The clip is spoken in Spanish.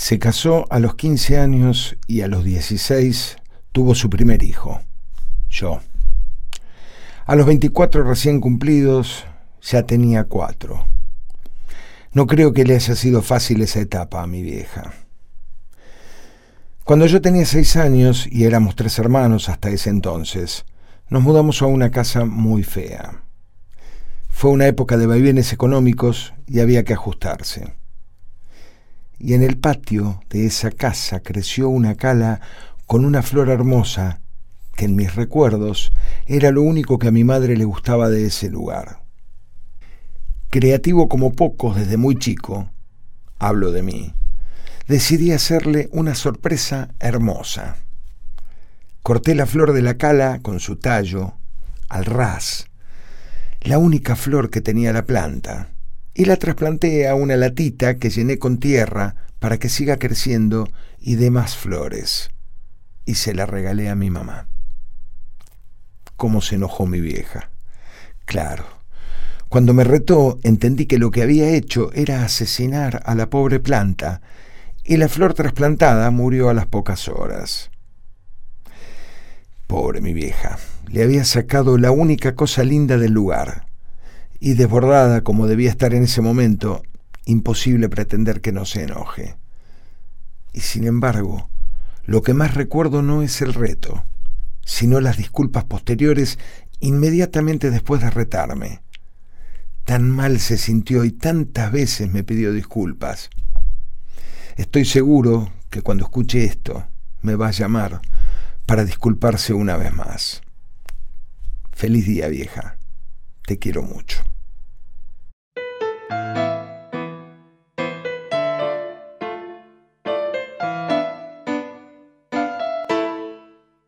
Se casó a los 15 años y a los 16 tuvo su primer hijo, yo. A los 24 recién cumplidos ya tenía cuatro. No creo que le haya sido fácil esa etapa a mi vieja. Cuando yo tenía seis años y éramos tres hermanos hasta ese entonces, nos mudamos a una casa muy fea. Fue una época de vaivenes económicos y había que ajustarse. Y en el patio de esa casa creció una cala con una flor hermosa que en mis recuerdos era lo único que a mi madre le gustaba de ese lugar. Creativo como pocos desde muy chico, hablo de mí, decidí hacerle una sorpresa hermosa. Corté la flor de la cala con su tallo, al ras, la única flor que tenía la planta, y la trasplanté a una latita que llené con tierra para que siga creciendo y dé más flores. Y se la regalé a mi mamá. ¿Cómo se enojó mi vieja? Claro. Cuando me retó, entendí que lo que había hecho era asesinar a la pobre planta y la flor trasplantada murió a las pocas horas. Pobre mi vieja, le había sacado la única cosa linda del lugar, y desbordada como debía estar en ese momento, imposible pretender que no se enoje. Y sin embargo, lo que más recuerdo no es el reto, sino las disculpas posteriores inmediatamente después de retarme. Tan mal se sintió y tantas veces me pidió disculpas. Estoy seguro que cuando escuche esto me va a llamar para disculparse una vez más. Feliz día vieja. Te quiero mucho. Thank you.